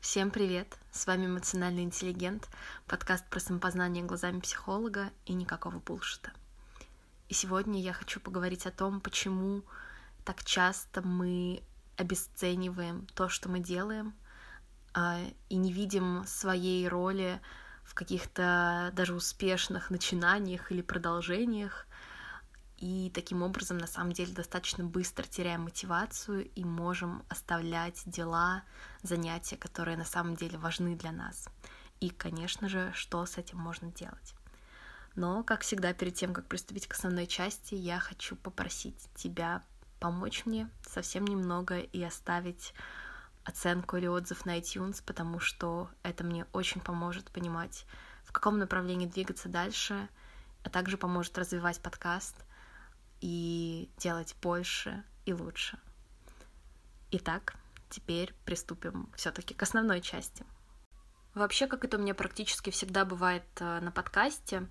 Всем привет! С вами эмоциональный интеллигент, подкаст про самопознание глазами психолога и никакого булшита. И сегодня я хочу поговорить о том, почему так часто мы обесцениваем то, что мы делаем, а, и не видим своей роли в каких-то даже успешных начинаниях или продолжениях, и таким образом на самом деле достаточно быстро теряем мотивацию и можем оставлять дела, занятия, которые на самом деле важны для нас. И, конечно же, что с этим можно делать. Но, как всегда, перед тем, как приступить к основной части, я хочу попросить тебя помочь мне совсем немного и оставить оценку или отзыв на iTunes, потому что это мне очень поможет понимать, в каком направлении двигаться дальше, а также поможет развивать подкаст и делать больше и лучше. Итак, теперь приступим все-таки к основной части. Вообще, как это у меня практически всегда бывает э, на подкасте,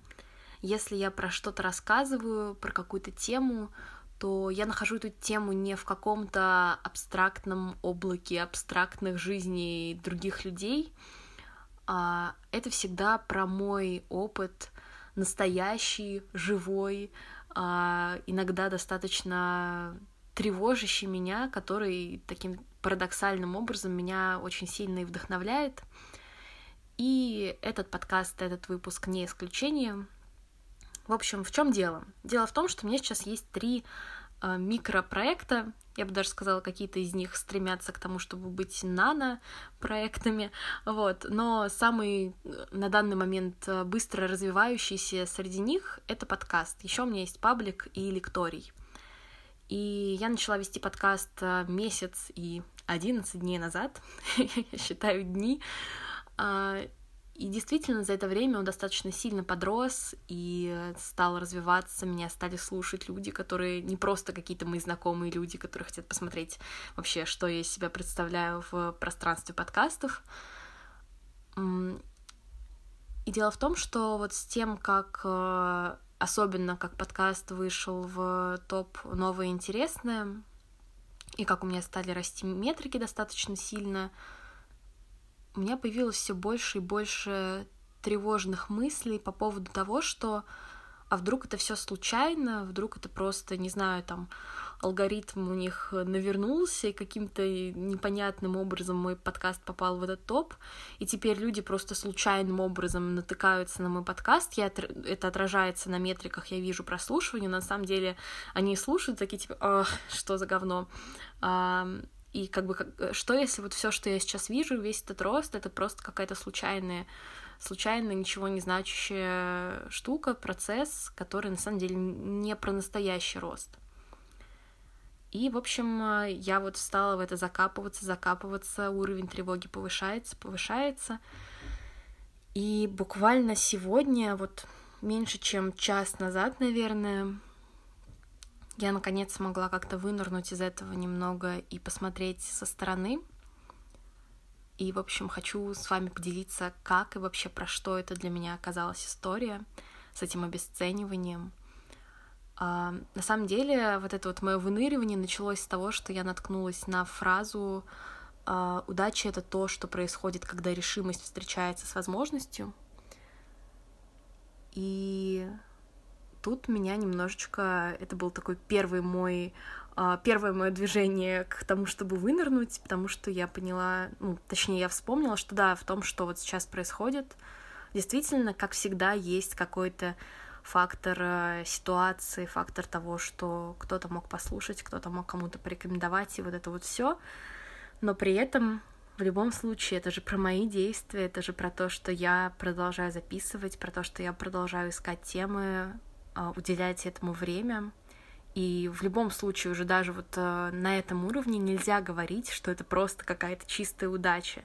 если я про что-то рассказываю, про какую-то тему, то я нахожу эту тему не в каком-то абстрактном облаке абстрактных жизней других людей, а это всегда про мой опыт настоящий, живой, иногда достаточно тревожащий меня, который таким парадоксальным образом меня очень сильно и вдохновляет. И этот подкаст, этот выпуск не исключение. В общем, в чем дело? Дело в том, что у меня сейчас есть три микропроекта. Я бы даже сказала, какие-то из них стремятся к тому, чтобы быть нано-проектами. Вот. Но самый э, на данный момент э, быстро развивающийся среди них — это подкаст. Еще у меня есть паблик и лекторий. И я начала вести подкаст э, месяц и 11 дней назад. я считаю дни. И действительно, за это время он достаточно сильно подрос и стал развиваться. Меня стали слушать люди, которые не просто какие-то мои знакомые люди, которые хотят посмотреть вообще, что я из себя представляю в пространстве подкастов. И дело в том, что вот с тем, как э, особенно как подкаст вышел в топ новое интересное, и как у меня стали расти метрики достаточно сильно, у меня появилось все больше и больше тревожных мыслей по поводу того, что а вдруг это все случайно, вдруг это просто, не знаю, там алгоритм у них навернулся, и каким-то непонятным образом мой подкаст попал в этот топ, и теперь люди просто случайным образом натыкаются на мой подкаст, я, это отражается на метриках, я вижу прослушивание, на самом деле они слушают такие типа, что за говно, и как бы, э, что если вот все, что я сейчас вижу, весь этот рост, это просто какая-то случайная, случайная, ничего не значащая штука, процесс, который на самом деле не про настоящий рост. И, в общем, э, я вот стала в это закапываться, закапываться, уровень тревоги повышается, повышается. И буквально сегодня, вот меньше чем час назад, наверное, я наконец смогла как-то вынырнуть из этого немного и посмотреть со стороны. И, в общем, хочу с вами поделиться, как и вообще про что это для меня оказалась история с этим обесцениванием. А, на самом деле, вот это вот мое выныривание началось с того, что я наткнулась на фразу а, «Удача — это то, что происходит, когда решимость встречается с возможностью». И тут меня немножечко... Это был такой первый мой а, первое мое движение к тому, чтобы вынырнуть, потому что я поняла, ну, точнее, я вспомнила, что да, в том, что вот сейчас происходит, действительно, как всегда, есть какой-то фактор э, ситуации, фактор того, что кто-то мог послушать, кто-то мог кому-то порекомендовать, и вот это вот все. Но при этом в любом случае, это же про мои действия, это же про то, что я продолжаю записывать, про то, что я продолжаю искать темы, а, уделять этому время. И в любом случае уже даже вот э, на этом уровне нельзя говорить, что это просто какая-то чистая удача.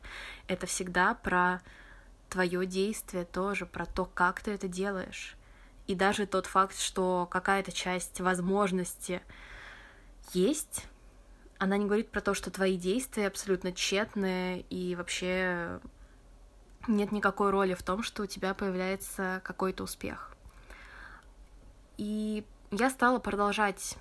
Это всегда про твое действие тоже, про то, как ты это делаешь. И даже тот факт, что какая-то часть возможности есть, она не говорит про то, что твои действия абсолютно тщетные и вообще нет никакой роли в том, что у тебя появляется какой-то успех. И я стала продолжать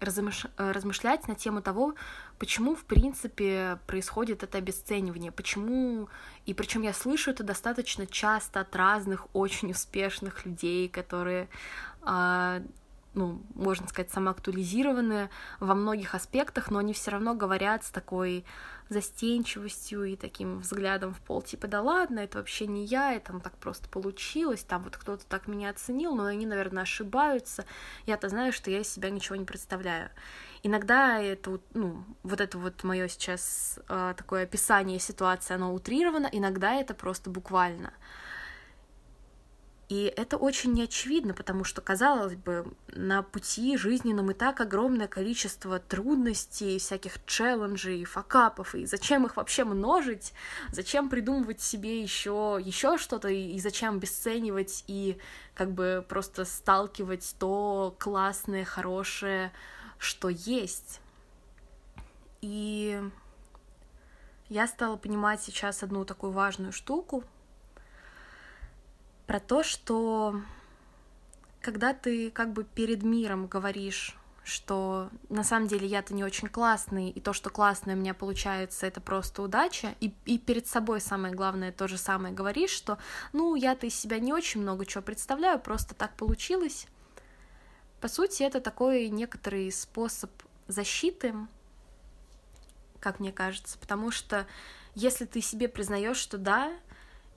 размышлять на тему того, почему, в принципе, происходит это обесценивание, почему, и причем я слышу это достаточно часто от разных очень успешных людей, которые а, ну, можно сказать, самоактуализированы во многих аспектах, но они все равно говорят с такой застенчивостью и таким взглядом в пол, типа, да ладно, это вообще не я, это там так просто получилось, там вот кто-то так меня оценил, но они, наверное, ошибаются. Я-то знаю, что я из себя ничего не представляю. Иногда это, ну, вот это вот мое сейчас э, такое описание ситуации, оно утрировано, иногда это просто буквально. И это очень неочевидно, потому что, казалось бы, на пути жизненном и так огромное количество трудностей, всяких челленджей, факапов, и зачем их вообще множить, зачем придумывать себе еще еще что-то, и зачем обесценивать и как бы просто сталкивать то классное, хорошее, что есть. И я стала понимать сейчас одну такую важную штуку, про то, что когда ты как бы перед миром говоришь, что на самом деле я-то не очень классный, и то, что классное у меня получается, это просто удача, и, и перед собой самое главное то же самое говоришь, что ну я-то из себя не очень много чего представляю, просто так получилось. По сути, это такой некоторый способ защиты, как мне кажется, потому что если ты себе признаешь, что да,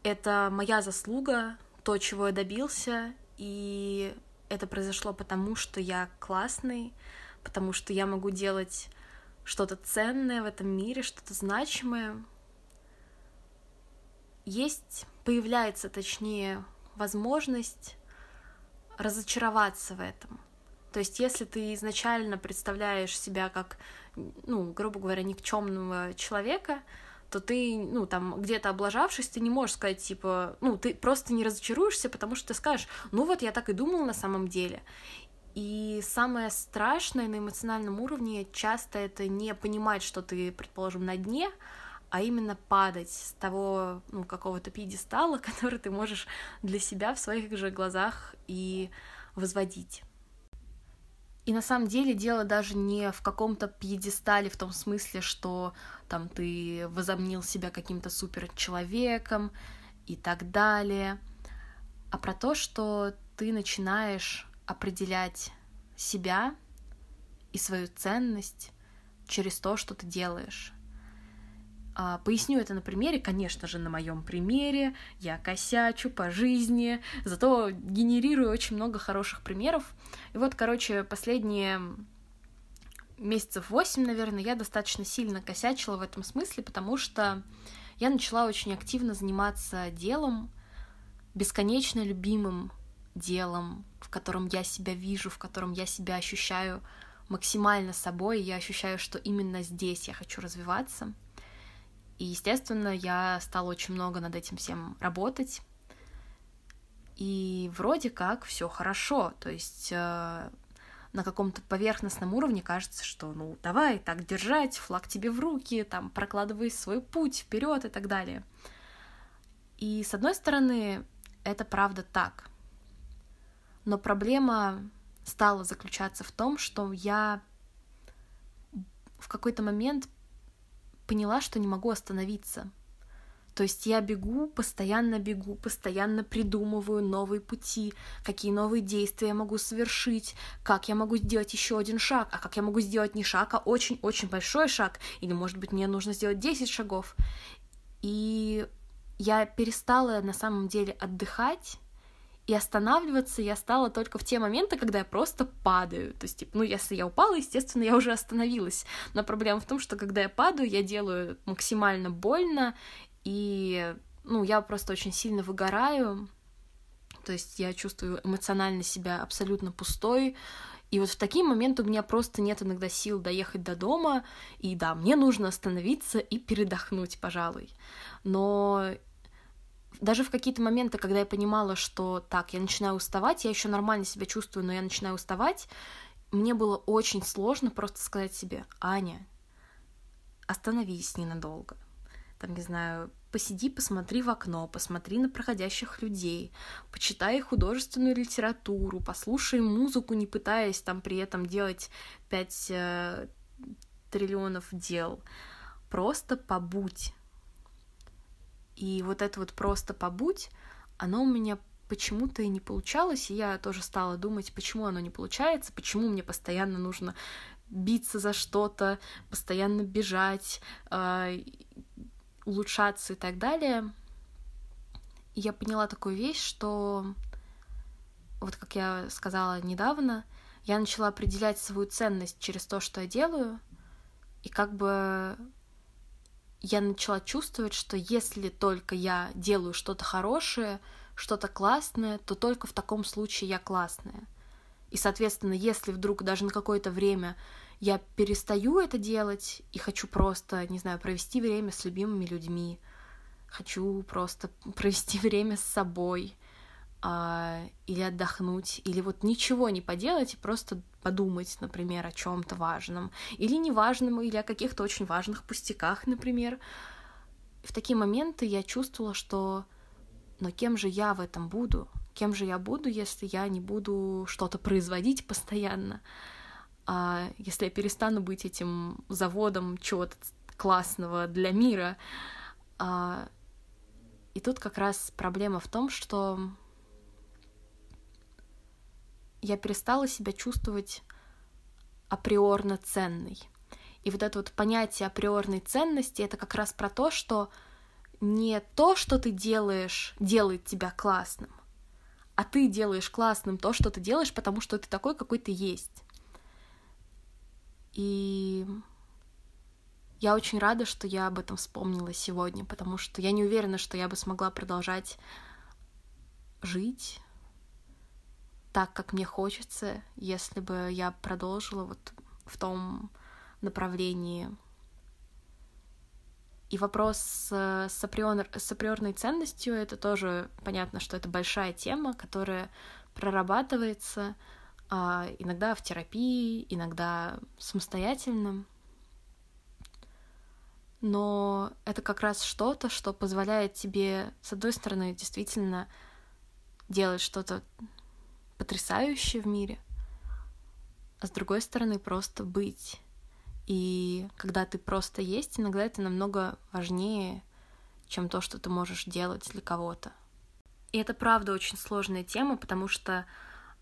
это моя заслуга, то, чего я добился, и это произошло потому, что я классный, потому что я могу делать что-то ценное в этом мире, что-то значимое. Есть, появляется, точнее, возможность разочароваться в этом. То есть, если ты изначально представляешь себя как, ну, грубо говоря, никчемного человека, то ты, ну, там, где-то облажавшись, ты не можешь сказать, типа, ну, ты просто не разочаруешься, потому что ты скажешь, ну вот я так и думал на самом деле. И самое страшное на эмоциональном уровне часто это не понимать, что ты, предположим, на дне, а именно падать с того ну, какого-то пьедестала, который ты можешь для себя в своих же глазах и возводить. И на самом деле дело даже не в каком-то пьедестале в том смысле, что там ты возомнил себя каким-то супер человеком и так далее, а про то, что ты начинаешь определять себя и свою ценность через то, что ты делаешь. А, поясню это на примере, конечно же, на моем примере. Я косячу по жизни, зато генерирую очень много хороших примеров. И вот, короче, последние месяцев восемь, наверное, я достаточно сильно косячила в этом смысле, потому что я начала очень активно заниматься делом, бесконечно любимым делом, в котором я себя вижу, в котором я себя ощущаю максимально собой, я ощущаю, что именно здесь я хочу развиваться — и, естественно, я стала очень много над этим всем работать. И вроде как все хорошо. То есть э, на каком-то поверхностном уровне кажется, что ну давай так держать, флаг тебе в руки, там прокладывай свой путь вперед и так далее. И с одной стороны, это правда так. Но проблема стала заключаться в том, что я в какой-то момент поняла, что не могу остановиться. То есть я бегу, постоянно бегу, постоянно придумываю новые пути, какие новые действия я могу совершить, как я могу сделать еще один шаг, а как я могу сделать не шаг, а очень-очень большой шаг, или, может быть, мне нужно сделать 10 шагов. И я перестала на самом деле отдыхать и останавливаться я стала только в те моменты, когда я просто падаю. То есть, типа, ну, если я упала, естественно, я уже остановилась. Но проблема в том, что когда я падаю, я делаю максимально больно, и, ну, я просто очень сильно выгораю. То есть я чувствую эмоционально себя абсолютно пустой, и вот в такие моменты у меня просто нет иногда сил доехать до дома, и да, мне нужно остановиться и передохнуть, пожалуй. Но даже в какие-то моменты, когда я понимала, что так, я начинаю уставать, я еще нормально себя чувствую, но я начинаю уставать, мне было очень сложно просто сказать себе, Аня, остановись ненадолго. там, не знаю, посиди, посмотри в окно, посмотри на проходящих людей, почитай художественную литературу, послушай музыку, не пытаясь там при этом делать пять э, триллионов дел. Просто побудь. И вот это вот просто побудь, оно у меня почему-то и не получалось, и я тоже стала думать, почему оно не получается, почему мне постоянно нужно биться за что-то, постоянно бежать, э, улучшаться и так далее. И я поняла такую вещь, что вот как я сказала недавно, я начала определять свою ценность через то, что я делаю, и как бы я начала чувствовать, что если только я делаю что-то хорошее, что-то классное, то только в таком случае я классная. И, соответственно, если вдруг даже на какое-то время я перестаю это делать и хочу просто, не знаю, провести время с любимыми людьми, хочу просто провести время с собой, или отдохнуть, или вот ничего не поделать и просто подумать, например, о чем-то важном, или неважном, или о каких-то очень важных пустяках, например. В такие моменты я чувствовала, что но кем же я в этом буду? Кем же я буду, если я не буду что-то производить постоянно? А если я перестану быть этим заводом чего-то классного для мира? А... И тут как раз проблема в том, что я перестала себя чувствовать априорно ценной. И вот это вот понятие априорной ценности — это как раз про то, что не то, что ты делаешь, делает тебя классным, а ты делаешь классным то, что ты делаешь, потому что ты такой, какой ты есть. И я очень рада, что я об этом вспомнила сегодня, потому что я не уверена, что я бы смогла продолжать жить так, как мне хочется, если бы я продолжила вот в том направлении, и вопрос с, априор, с априорной ценностью — это тоже понятно, что это большая тема, которая прорабатывается а, иногда в терапии, иногда самостоятельно. Но это как раз что-то, что позволяет тебе, с одной стороны, действительно делать что-то потрясающее в мире, а с другой стороны, просто быть и когда ты просто есть, иногда это намного важнее, чем то, что ты можешь делать для кого-то. И это правда очень сложная тема, потому что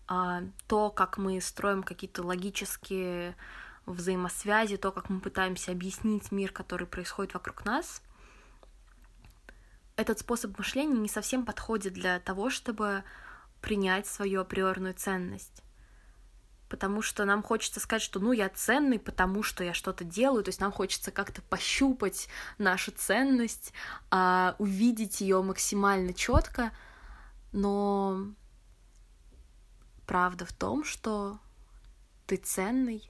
а, то, как мы строим какие-то логические взаимосвязи, то, как мы пытаемся объяснить мир, который происходит вокруг нас, этот способ мышления не совсем подходит для того, чтобы принять свою априорную ценность потому что нам хочется сказать, что ну я ценный, потому что я что-то делаю, то есть нам хочется как-то пощупать нашу ценность, а, увидеть ее максимально четко, но правда в том, что ты ценный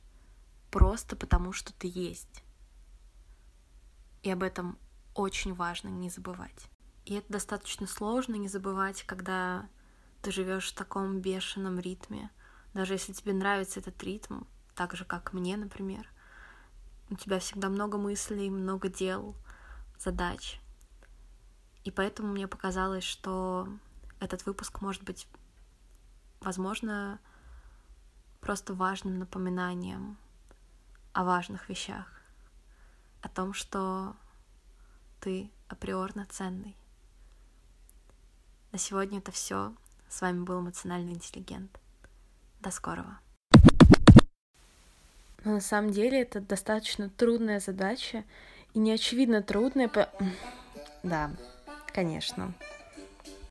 просто потому, что ты есть. И об этом очень важно не забывать. И это достаточно сложно не забывать, когда ты живешь в таком бешеном ритме, даже если тебе нравится этот ритм, так же, как мне, например, у тебя всегда много мыслей, много дел, задач. И поэтому мне показалось, что этот выпуск может быть, возможно, просто важным напоминанием о важных вещах, о том, что ты априорно ценный. На сегодня это все. С вами был эмоциональный интеллигент. До скорого. Но на самом деле это достаточно трудная задача и не очевидно трудная. По... Да, конечно.